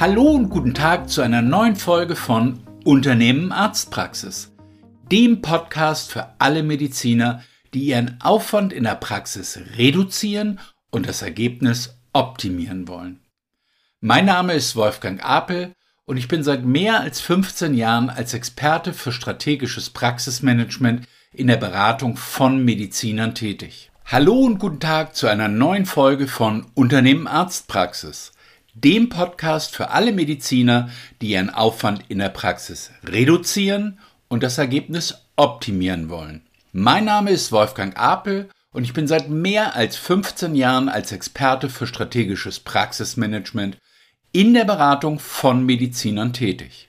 Hallo und guten Tag zu einer neuen Folge von Unternehmen Arztpraxis, dem Podcast für alle Mediziner, die ihren Aufwand in der Praxis reduzieren und das Ergebnis optimieren wollen. Mein Name ist Wolfgang Apel und ich bin seit mehr als 15 Jahren als Experte für strategisches Praxismanagement in der Beratung von Medizinern tätig. Hallo und guten Tag zu einer neuen Folge von Unternehmen Arztpraxis dem Podcast für alle Mediziner, die ihren Aufwand in der Praxis reduzieren und das Ergebnis optimieren wollen. Mein Name ist Wolfgang Apel und ich bin seit mehr als 15 Jahren als Experte für strategisches Praxismanagement in der Beratung von Medizinern tätig.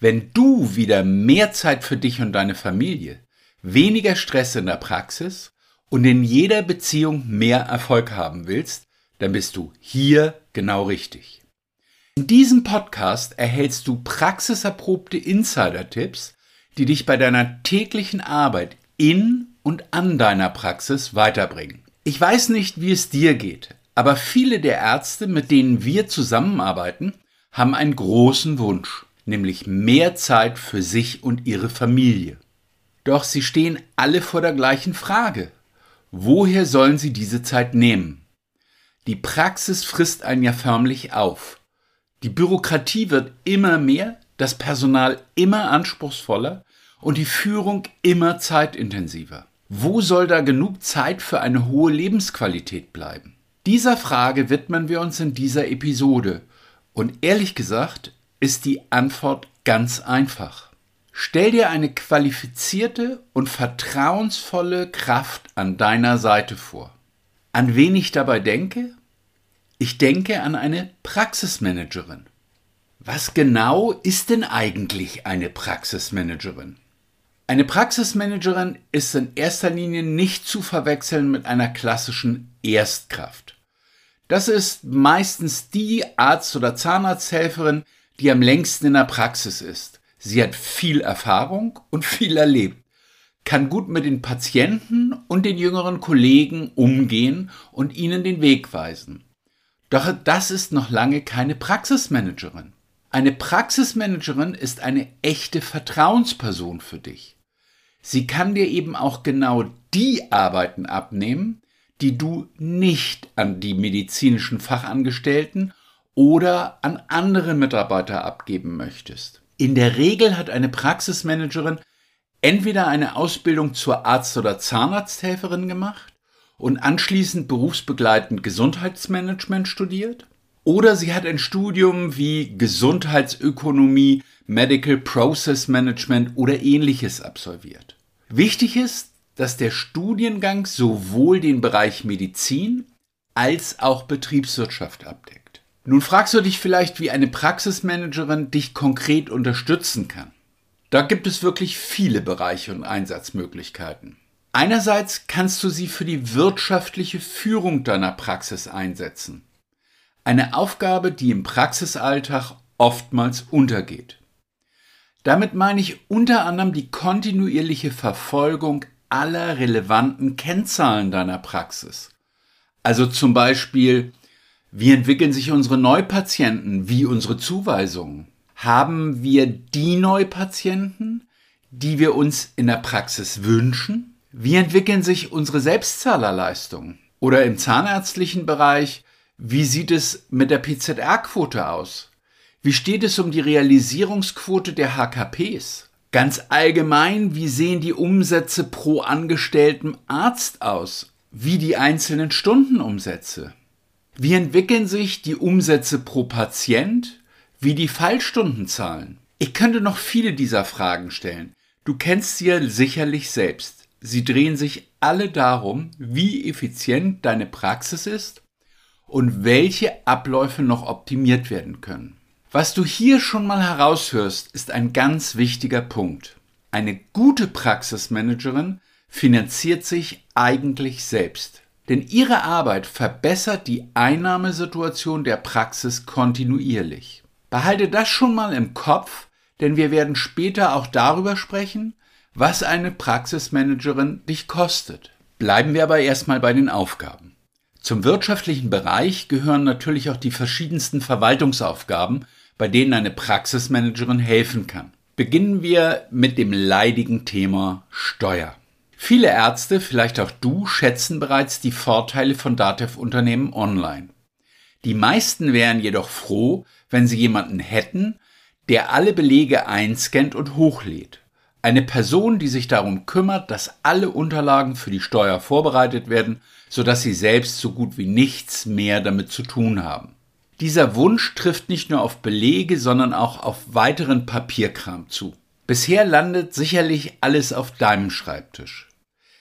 Wenn du wieder mehr Zeit für dich und deine Familie, weniger Stress in der Praxis und in jeder Beziehung mehr Erfolg haben willst, dann bist du hier genau richtig. In diesem Podcast erhältst du praxiserprobte Insider-Tipps, die dich bei deiner täglichen Arbeit in und an deiner Praxis weiterbringen. Ich weiß nicht, wie es dir geht, aber viele der Ärzte, mit denen wir zusammenarbeiten, haben einen großen Wunsch, nämlich mehr Zeit für sich und ihre Familie. Doch sie stehen alle vor der gleichen Frage. Woher sollen sie diese Zeit nehmen? Die Praxis frisst einen ja förmlich auf. Die Bürokratie wird immer mehr, das Personal immer anspruchsvoller und die Führung immer zeitintensiver. Wo soll da genug Zeit für eine hohe Lebensqualität bleiben? Dieser Frage widmen wir uns in dieser Episode und ehrlich gesagt ist die Antwort ganz einfach. Stell dir eine qualifizierte und vertrauensvolle Kraft an deiner Seite vor. An wen ich dabei denke? Ich denke an eine Praxismanagerin. Was genau ist denn eigentlich eine Praxismanagerin? Eine Praxismanagerin ist in erster Linie nicht zu verwechseln mit einer klassischen Erstkraft. Das ist meistens die Arzt- oder Zahnarzthelferin, die am längsten in der Praxis ist. Sie hat viel Erfahrung und viel erlebt, kann gut mit den Patienten und den jüngeren Kollegen umgehen und ihnen den Weg weisen. Doch das ist noch lange keine Praxismanagerin. Eine Praxismanagerin ist eine echte Vertrauensperson für dich. Sie kann dir eben auch genau die Arbeiten abnehmen, die du nicht an die medizinischen Fachangestellten oder an andere Mitarbeiter abgeben möchtest. In der Regel hat eine Praxismanagerin entweder eine Ausbildung zur Arzt- oder Zahnarzthelferin gemacht und anschließend berufsbegleitend Gesundheitsmanagement studiert. Oder sie hat ein Studium wie Gesundheitsökonomie, Medical Process Management oder ähnliches absolviert. Wichtig ist, dass der Studiengang sowohl den Bereich Medizin als auch Betriebswirtschaft abdeckt. Nun fragst du dich vielleicht, wie eine Praxismanagerin dich konkret unterstützen kann. Da gibt es wirklich viele Bereiche und Einsatzmöglichkeiten. Einerseits kannst du sie für die wirtschaftliche Führung deiner Praxis einsetzen. Eine Aufgabe, die im Praxisalltag oftmals untergeht. Damit meine ich unter anderem die kontinuierliche Verfolgung aller relevanten Kennzahlen deiner Praxis. Also zum Beispiel, wie entwickeln sich unsere Neupatienten, wie unsere Zuweisungen? Haben wir die Neupatienten, die wir uns in der Praxis wünschen? Wie entwickeln sich unsere Selbstzahlerleistungen? Oder im zahnärztlichen Bereich, wie sieht es mit der PZR-Quote aus? Wie steht es um die Realisierungsquote der HKPs? Ganz allgemein, wie sehen die Umsätze pro angestellten Arzt aus? Wie die einzelnen Stundenumsätze? Wie entwickeln sich die Umsätze pro Patient? Wie die Fallstundenzahlen? Ich könnte noch viele dieser Fragen stellen. Du kennst sie ja sicherlich selbst. Sie drehen sich alle darum, wie effizient deine Praxis ist und welche Abläufe noch optimiert werden können. Was du hier schon mal heraushörst, ist ein ganz wichtiger Punkt. Eine gute Praxismanagerin finanziert sich eigentlich selbst. Denn ihre Arbeit verbessert die Einnahmesituation der Praxis kontinuierlich. Behalte das schon mal im Kopf, denn wir werden später auch darüber sprechen, was eine Praxismanagerin dich kostet. Bleiben wir aber erstmal bei den Aufgaben. Zum wirtschaftlichen Bereich gehören natürlich auch die verschiedensten Verwaltungsaufgaben, bei denen eine Praxismanagerin helfen kann. Beginnen wir mit dem leidigen Thema Steuer. Viele Ärzte, vielleicht auch du, schätzen bereits die Vorteile von Datev-Unternehmen online. Die meisten wären jedoch froh, wenn sie jemanden hätten, der alle Belege einscannt und hochlädt. Eine Person, die sich darum kümmert, dass alle Unterlagen für die Steuer vorbereitet werden, sodass sie selbst so gut wie nichts mehr damit zu tun haben. Dieser Wunsch trifft nicht nur auf Belege, sondern auch auf weiteren Papierkram zu. Bisher landet sicherlich alles auf deinem Schreibtisch.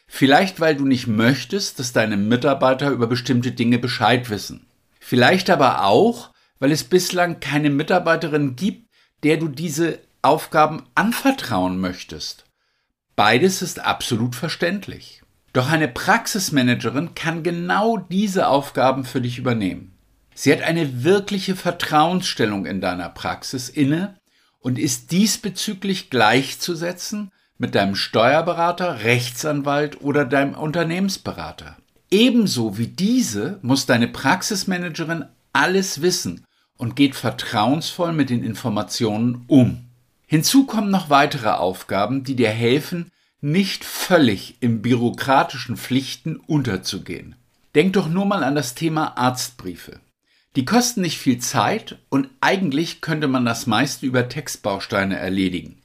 Vielleicht weil du nicht möchtest, dass deine Mitarbeiter über bestimmte Dinge Bescheid wissen. Vielleicht aber auch, weil es bislang keine Mitarbeiterin gibt, der du diese Aufgaben anvertrauen möchtest. Beides ist absolut verständlich. Doch eine Praxismanagerin kann genau diese Aufgaben für dich übernehmen. Sie hat eine wirkliche Vertrauensstellung in deiner Praxis inne und ist diesbezüglich gleichzusetzen mit deinem Steuerberater, Rechtsanwalt oder deinem Unternehmensberater. Ebenso wie diese muss deine Praxismanagerin alles wissen und geht vertrauensvoll mit den Informationen um. Hinzu kommen noch weitere Aufgaben, die dir helfen, nicht völlig im bürokratischen Pflichten unterzugehen. Denk doch nur mal an das Thema Arztbriefe. Die kosten nicht viel Zeit und eigentlich könnte man das meiste über Textbausteine erledigen.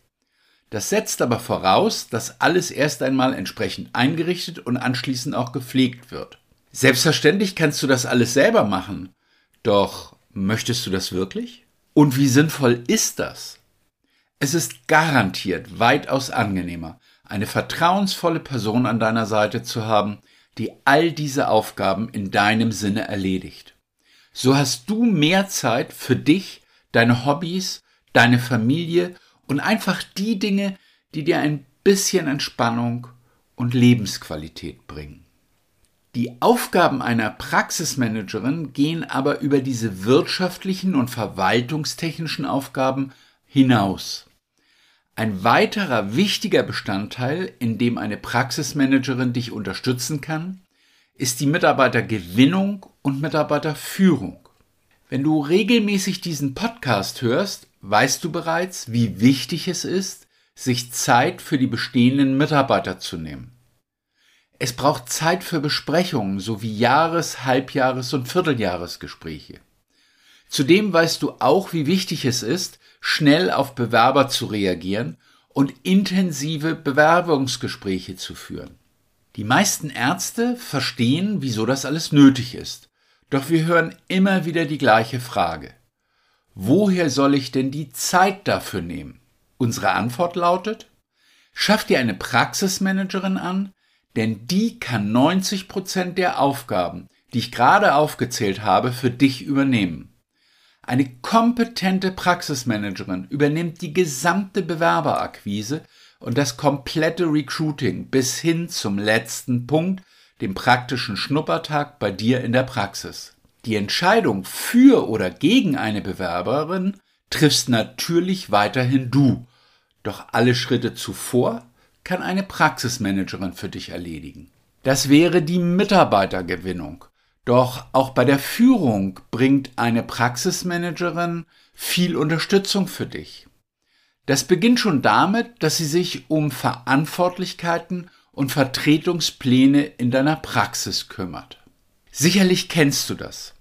Das setzt aber voraus, dass alles erst einmal entsprechend eingerichtet und anschließend auch gepflegt wird. Selbstverständlich kannst du das alles selber machen, doch möchtest du das wirklich? Und wie sinnvoll ist das? Es ist garantiert weitaus angenehmer, eine vertrauensvolle Person an deiner Seite zu haben, die all diese Aufgaben in deinem Sinne erledigt so hast du mehr Zeit für dich, deine Hobbys, deine Familie und einfach die Dinge, die dir ein bisschen Entspannung und Lebensqualität bringen. Die Aufgaben einer Praxismanagerin gehen aber über diese wirtschaftlichen und verwaltungstechnischen Aufgaben hinaus. Ein weiterer wichtiger Bestandteil, in dem eine Praxismanagerin dich unterstützen kann, ist die Mitarbeitergewinnung und Mitarbeiterführung. Wenn du regelmäßig diesen Podcast hörst, weißt du bereits, wie wichtig es ist, sich Zeit für die bestehenden Mitarbeiter zu nehmen. Es braucht Zeit für Besprechungen sowie Jahres-, Halbjahres- und Vierteljahresgespräche. Zudem weißt du auch, wie wichtig es ist, schnell auf Bewerber zu reagieren und intensive Bewerbungsgespräche zu führen. Die meisten Ärzte verstehen, wieso das alles nötig ist. Doch wir hören immer wieder die gleiche Frage. Woher soll ich denn die Zeit dafür nehmen? Unsere Antwort lautet, schaff dir eine Praxismanagerin an, denn die kann 90 Prozent der Aufgaben, die ich gerade aufgezählt habe, für dich übernehmen. Eine kompetente Praxismanagerin übernimmt die gesamte Bewerberakquise und das komplette Recruiting bis hin zum letzten Punkt, dem praktischen Schnuppertag bei dir in der Praxis. Die Entscheidung für oder gegen eine Bewerberin triffst natürlich weiterhin du, doch alle Schritte zuvor kann eine Praxismanagerin für dich erledigen. Das wäre die Mitarbeitergewinnung. Doch auch bei der Führung bringt eine Praxismanagerin viel Unterstützung für dich. Das beginnt schon damit, dass sie sich um Verantwortlichkeiten und Vertretungspläne in deiner Praxis kümmert. Sicherlich kennst du das.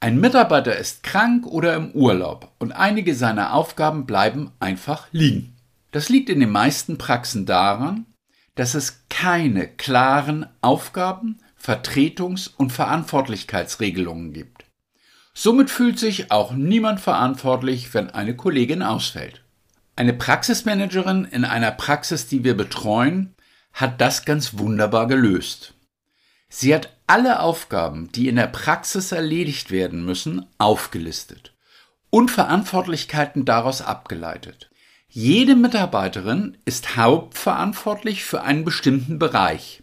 Ein Mitarbeiter ist krank oder im Urlaub und einige seiner Aufgaben bleiben einfach liegen. Das liegt in den meisten Praxen daran, dass es keine klaren Aufgaben, Vertretungs- und Verantwortlichkeitsregelungen gibt. Somit fühlt sich auch niemand verantwortlich, wenn eine Kollegin ausfällt. Eine Praxismanagerin in einer Praxis, die wir betreuen, hat das ganz wunderbar gelöst. Sie hat alle Aufgaben, die in der Praxis erledigt werden müssen, aufgelistet und Verantwortlichkeiten daraus abgeleitet. Jede Mitarbeiterin ist hauptverantwortlich für einen bestimmten Bereich.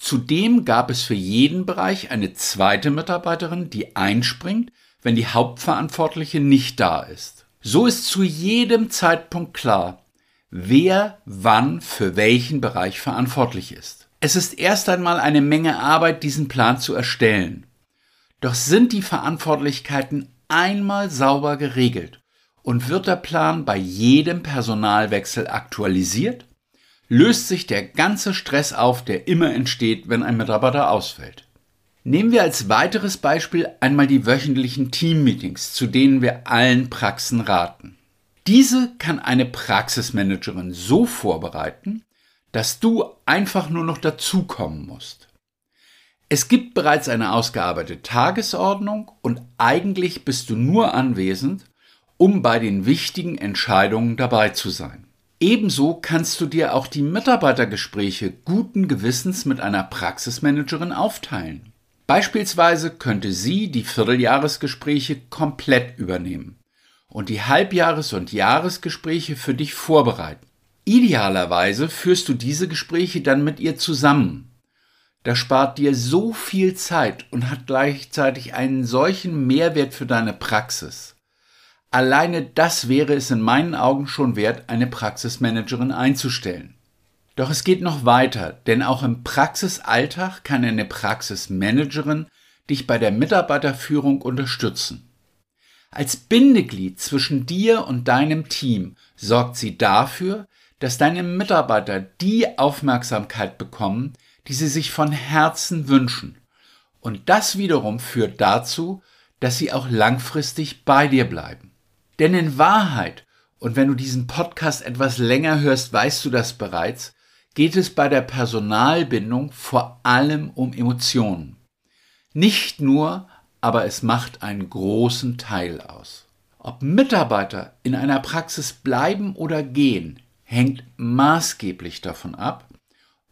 Zudem gab es für jeden Bereich eine zweite Mitarbeiterin, die einspringt, wenn die Hauptverantwortliche nicht da ist. So ist zu jedem Zeitpunkt klar, wer wann für welchen Bereich verantwortlich ist. Es ist erst einmal eine Menge Arbeit, diesen Plan zu erstellen. Doch sind die Verantwortlichkeiten einmal sauber geregelt und wird der Plan bei jedem Personalwechsel aktualisiert? Löst sich der ganze Stress auf, der immer entsteht, wenn ein Mitarbeiter ausfällt? Nehmen wir als weiteres Beispiel einmal die wöchentlichen Teammeetings, zu denen wir allen Praxen raten. Diese kann eine Praxismanagerin so vorbereiten, dass du einfach nur noch dazukommen musst. Es gibt bereits eine ausgearbeitete Tagesordnung und eigentlich bist du nur anwesend, um bei den wichtigen Entscheidungen dabei zu sein. Ebenso kannst du dir auch die Mitarbeitergespräche guten Gewissens mit einer Praxismanagerin aufteilen. Beispielsweise könnte sie die Vierteljahresgespräche komplett übernehmen und die Halbjahres- und Jahresgespräche für dich vorbereiten. Idealerweise führst du diese Gespräche dann mit ihr zusammen. Das spart dir so viel Zeit und hat gleichzeitig einen solchen Mehrwert für deine Praxis. Alleine das wäre es in meinen Augen schon wert, eine Praxismanagerin einzustellen. Doch es geht noch weiter, denn auch im Praxisalltag kann eine Praxismanagerin dich bei der Mitarbeiterführung unterstützen. Als Bindeglied zwischen dir und deinem Team sorgt sie dafür, dass deine Mitarbeiter die Aufmerksamkeit bekommen, die sie sich von Herzen wünschen. Und das wiederum führt dazu, dass sie auch langfristig bei dir bleiben. Denn in Wahrheit, und wenn du diesen Podcast etwas länger hörst, weißt du das bereits, geht es bei der Personalbindung vor allem um Emotionen. Nicht nur, aber es macht einen großen Teil aus. Ob Mitarbeiter in einer Praxis bleiben oder gehen, hängt maßgeblich davon ab,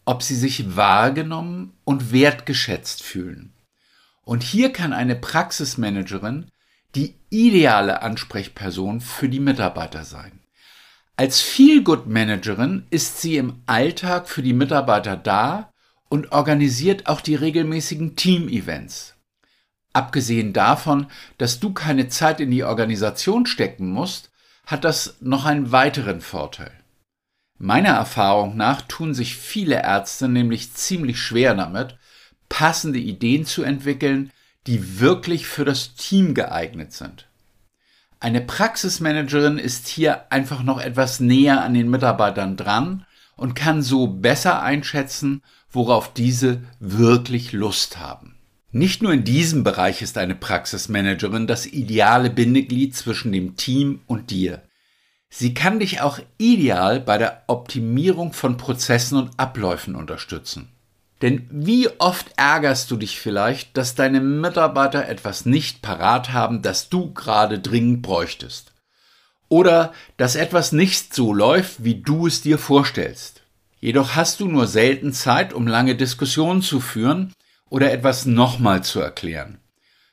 ob sie sich wahrgenommen und wertgeschätzt fühlen. Und hier kann eine Praxismanagerin die ideale Ansprechperson für die Mitarbeiter sein. Als Feelgood-Managerin ist sie im Alltag für die Mitarbeiter da und organisiert auch die regelmäßigen Team-Events. Abgesehen davon, dass du keine Zeit in die Organisation stecken musst, hat das noch einen weiteren Vorteil. Meiner Erfahrung nach tun sich viele Ärzte nämlich ziemlich schwer damit, passende Ideen zu entwickeln, die wirklich für das Team geeignet sind. Eine Praxismanagerin ist hier einfach noch etwas näher an den Mitarbeitern dran und kann so besser einschätzen, worauf diese wirklich Lust haben. Nicht nur in diesem Bereich ist eine Praxismanagerin das ideale Bindeglied zwischen dem Team und dir. Sie kann dich auch ideal bei der Optimierung von Prozessen und Abläufen unterstützen. Denn wie oft ärgerst du dich vielleicht, dass deine Mitarbeiter etwas nicht parat haben, das du gerade dringend bräuchtest? Oder dass etwas nicht so läuft, wie du es dir vorstellst. Jedoch hast du nur selten Zeit, um lange Diskussionen zu führen oder etwas nochmal zu erklären.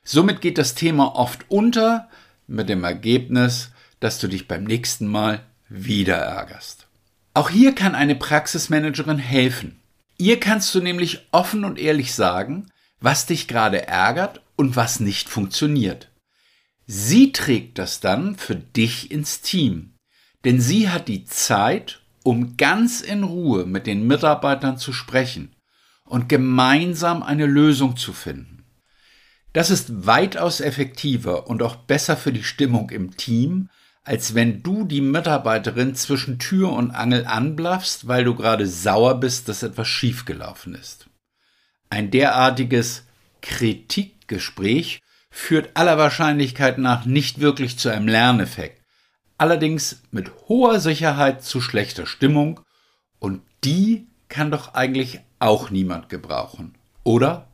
Somit geht das Thema oft unter mit dem Ergebnis, dass du dich beim nächsten Mal wieder ärgerst. Auch hier kann eine Praxismanagerin helfen. Ihr kannst du nämlich offen und ehrlich sagen, was dich gerade ärgert und was nicht funktioniert. Sie trägt das dann für dich ins Team, denn sie hat die Zeit, um ganz in Ruhe mit den Mitarbeitern zu sprechen und gemeinsam eine Lösung zu finden. Das ist weitaus effektiver und auch besser für die Stimmung im Team, als wenn du die Mitarbeiterin zwischen Tür und Angel anblaffst, weil du gerade sauer bist, dass etwas schiefgelaufen ist. Ein derartiges Kritikgespräch führt aller Wahrscheinlichkeit nach nicht wirklich zu einem Lerneffekt, allerdings mit hoher Sicherheit zu schlechter Stimmung und die kann doch eigentlich auch niemand gebrauchen, oder?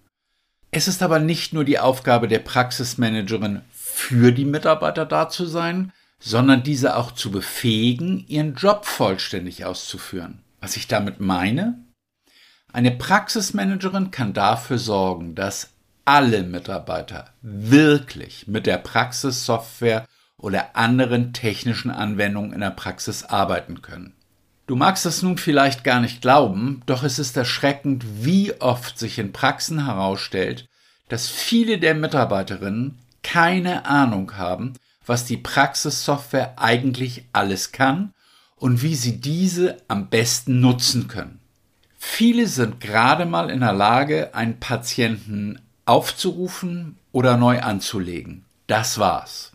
Es ist aber nicht nur die Aufgabe der Praxismanagerin, für die Mitarbeiter da zu sein, sondern diese auch zu befähigen, ihren Job vollständig auszuführen. Was ich damit meine? Eine Praxismanagerin kann dafür sorgen, dass alle Mitarbeiter wirklich mit der Praxissoftware oder anderen technischen Anwendungen in der Praxis arbeiten können. Du magst es nun vielleicht gar nicht glauben, doch es ist erschreckend, wie oft sich in Praxen herausstellt, dass viele der Mitarbeiterinnen keine Ahnung haben, was die Praxissoftware eigentlich alles kann und wie sie diese am besten nutzen können. Viele sind gerade mal in der Lage, einen Patienten aufzurufen oder neu anzulegen. Das war's.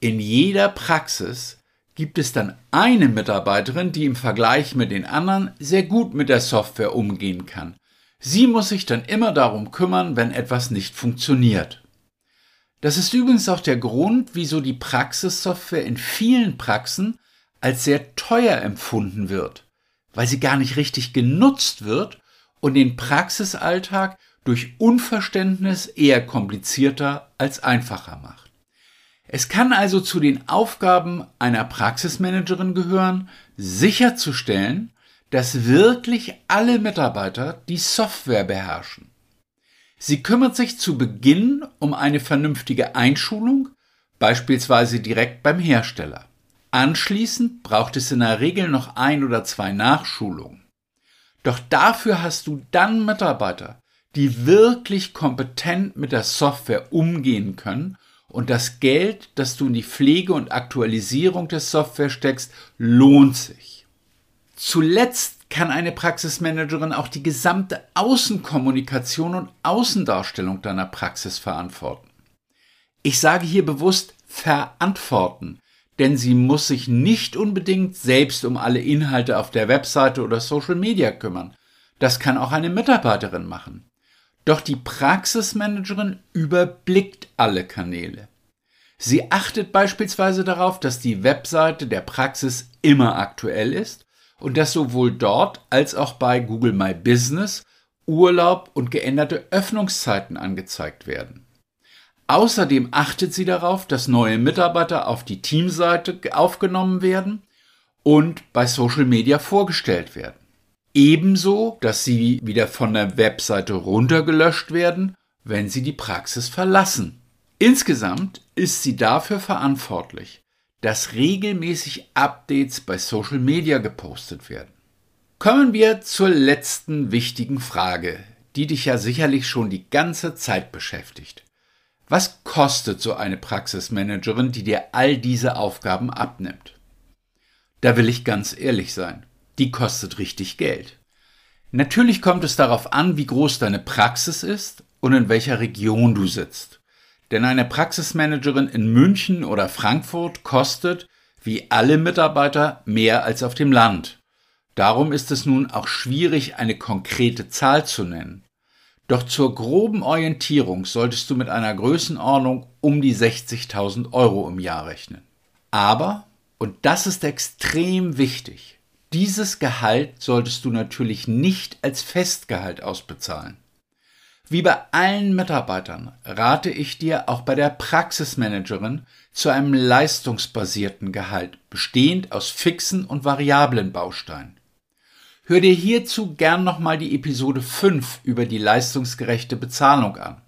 In jeder Praxis gibt es dann eine Mitarbeiterin, die im Vergleich mit den anderen sehr gut mit der Software umgehen kann. Sie muss sich dann immer darum kümmern, wenn etwas nicht funktioniert. Das ist übrigens auch der Grund, wieso die Praxissoftware in vielen Praxen als sehr teuer empfunden wird, weil sie gar nicht richtig genutzt wird und den Praxisalltag durch Unverständnis eher komplizierter als einfacher macht. Es kann also zu den Aufgaben einer Praxismanagerin gehören, sicherzustellen, dass wirklich alle Mitarbeiter die Software beherrschen. Sie kümmert sich zu Beginn um eine vernünftige Einschulung, beispielsweise direkt beim Hersteller. Anschließend braucht es in der Regel noch ein oder zwei Nachschulungen. Doch dafür hast du dann Mitarbeiter, die wirklich kompetent mit der Software umgehen können und das Geld, das du in die Pflege und Aktualisierung der Software steckst, lohnt sich. Zuletzt kann eine Praxismanagerin auch die gesamte Außenkommunikation und Außendarstellung deiner Praxis verantworten. Ich sage hier bewusst verantworten, denn sie muss sich nicht unbedingt selbst um alle Inhalte auf der Webseite oder Social Media kümmern. Das kann auch eine Mitarbeiterin machen. Doch die Praxismanagerin überblickt alle Kanäle. Sie achtet beispielsweise darauf, dass die Webseite der Praxis immer aktuell ist und dass sowohl dort als auch bei Google My Business Urlaub und geänderte Öffnungszeiten angezeigt werden. Außerdem achtet sie darauf, dass neue Mitarbeiter auf die Teamseite aufgenommen werden und bei Social Media vorgestellt werden. Ebenso, dass sie wieder von der Webseite runtergelöscht werden, wenn sie die Praxis verlassen. Insgesamt ist sie dafür verantwortlich, dass regelmäßig Updates bei Social Media gepostet werden. Kommen wir zur letzten wichtigen Frage, die dich ja sicherlich schon die ganze Zeit beschäftigt. Was kostet so eine Praxismanagerin, die dir all diese Aufgaben abnimmt? Da will ich ganz ehrlich sein. Die kostet richtig Geld. Natürlich kommt es darauf an, wie groß deine Praxis ist und in welcher Region du sitzt. Denn eine Praxismanagerin in München oder Frankfurt kostet, wie alle Mitarbeiter, mehr als auf dem Land. Darum ist es nun auch schwierig, eine konkrete Zahl zu nennen. Doch zur groben Orientierung solltest du mit einer Größenordnung um die 60.000 Euro im Jahr rechnen. Aber, und das ist extrem wichtig, dieses Gehalt solltest du natürlich nicht als Festgehalt ausbezahlen. Wie bei allen Mitarbeitern rate ich dir auch bei der Praxismanagerin zu einem leistungsbasierten Gehalt, bestehend aus fixen und variablen Bausteinen. Hör dir hierzu gern nochmal die Episode 5 über die leistungsgerechte Bezahlung an.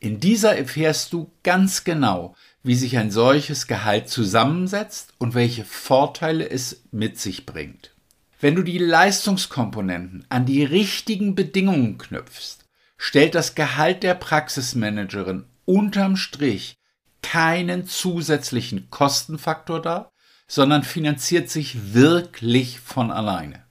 In dieser erfährst du ganz genau, wie sich ein solches Gehalt zusammensetzt und welche Vorteile es mit sich bringt. Wenn du die Leistungskomponenten an die richtigen Bedingungen knüpfst, stellt das Gehalt der Praxismanagerin unterm Strich keinen zusätzlichen Kostenfaktor dar, sondern finanziert sich wirklich von alleine.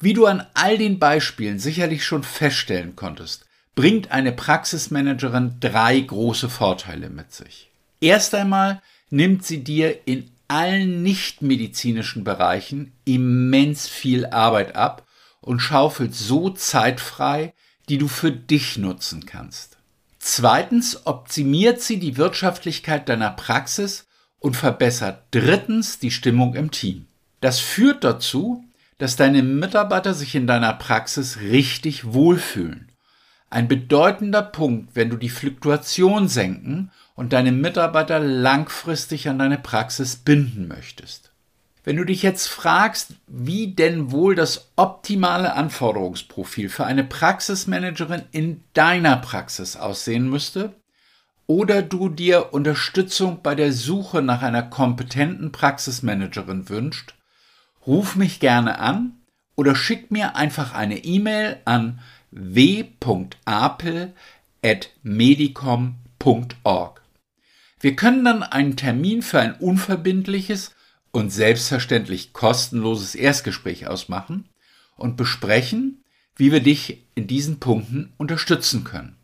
Wie du an all den Beispielen sicherlich schon feststellen konntest, bringt eine Praxismanagerin drei große Vorteile mit sich. Erst einmal nimmt sie dir in allen nichtmedizinischen Bereichen immens viel Arbeit ab und schaufelt so Zeit frei, die du für dich nutzen kannst. Zweitens optimiert sie die Wirtschaftlichkeit deiner Praxis und verbessert drittens die Stimmung im Team. Das führt dazu, dass deine Mitarbeiter sich in deiner Praxis richtig wohlfühlen. Ein bedeutender Punkt, wenn du die Fluktuation senken und deine Mitarbeiter langfristig an deine Praxis binden möchtest. Wenn du dich jetzt fragst, wie denn wohl das optimale Anforderungsprofil für eine Praxismanagerin in deiner Praxis aussehen müsste, oder du dir Unterstützung bei der Suche nach einer kompetenten Praxismanagerin wünscht, ruf mich gerne an oder schick mir einfach eine E-Mail an w.apel.medicom.org. Wir können dann einen Termin für ein unverbindliches und selbstverständlich kostenloses Erstgespräch ausmachen und besprechen, wie wir dich in diesen Punkten unterstützen können.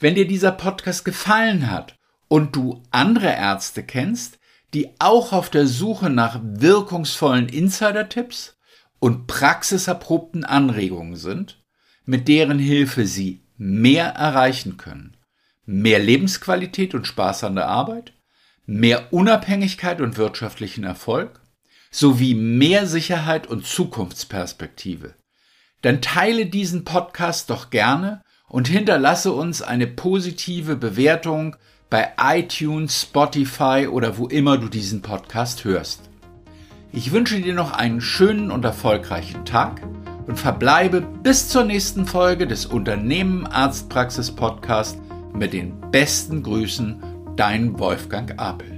Wenn dir dieser Podcast gefallen hat und du andere Ärzte kennst, die auch auf der Suche nach wirkungsvollen Insider-Tipps und praxiserprobten Anregungen sind, mit deren Hilfe Sie mehr erreichen können. Mehr Lebensqualität und Spaß an der Arbeit, mehr Unabhängigkeit und wirtschaftlichen Erfolg, sowie mehr Sicherheit und Zukunftsperspektive. Dann teile diesen Podcast doch gerne und hinterlasse uns eine positive Bewertung bei iTunes, Spotify oder wo immer du diesen Podcast hörst. Ich wünsche dir noch einen schönen und erfolgreichen Tag und verbleibe bis zur nächsten Folge des Unternehmen Arztpraxis Podcast mit den besten Grüßen, dein Wolfgang Apel.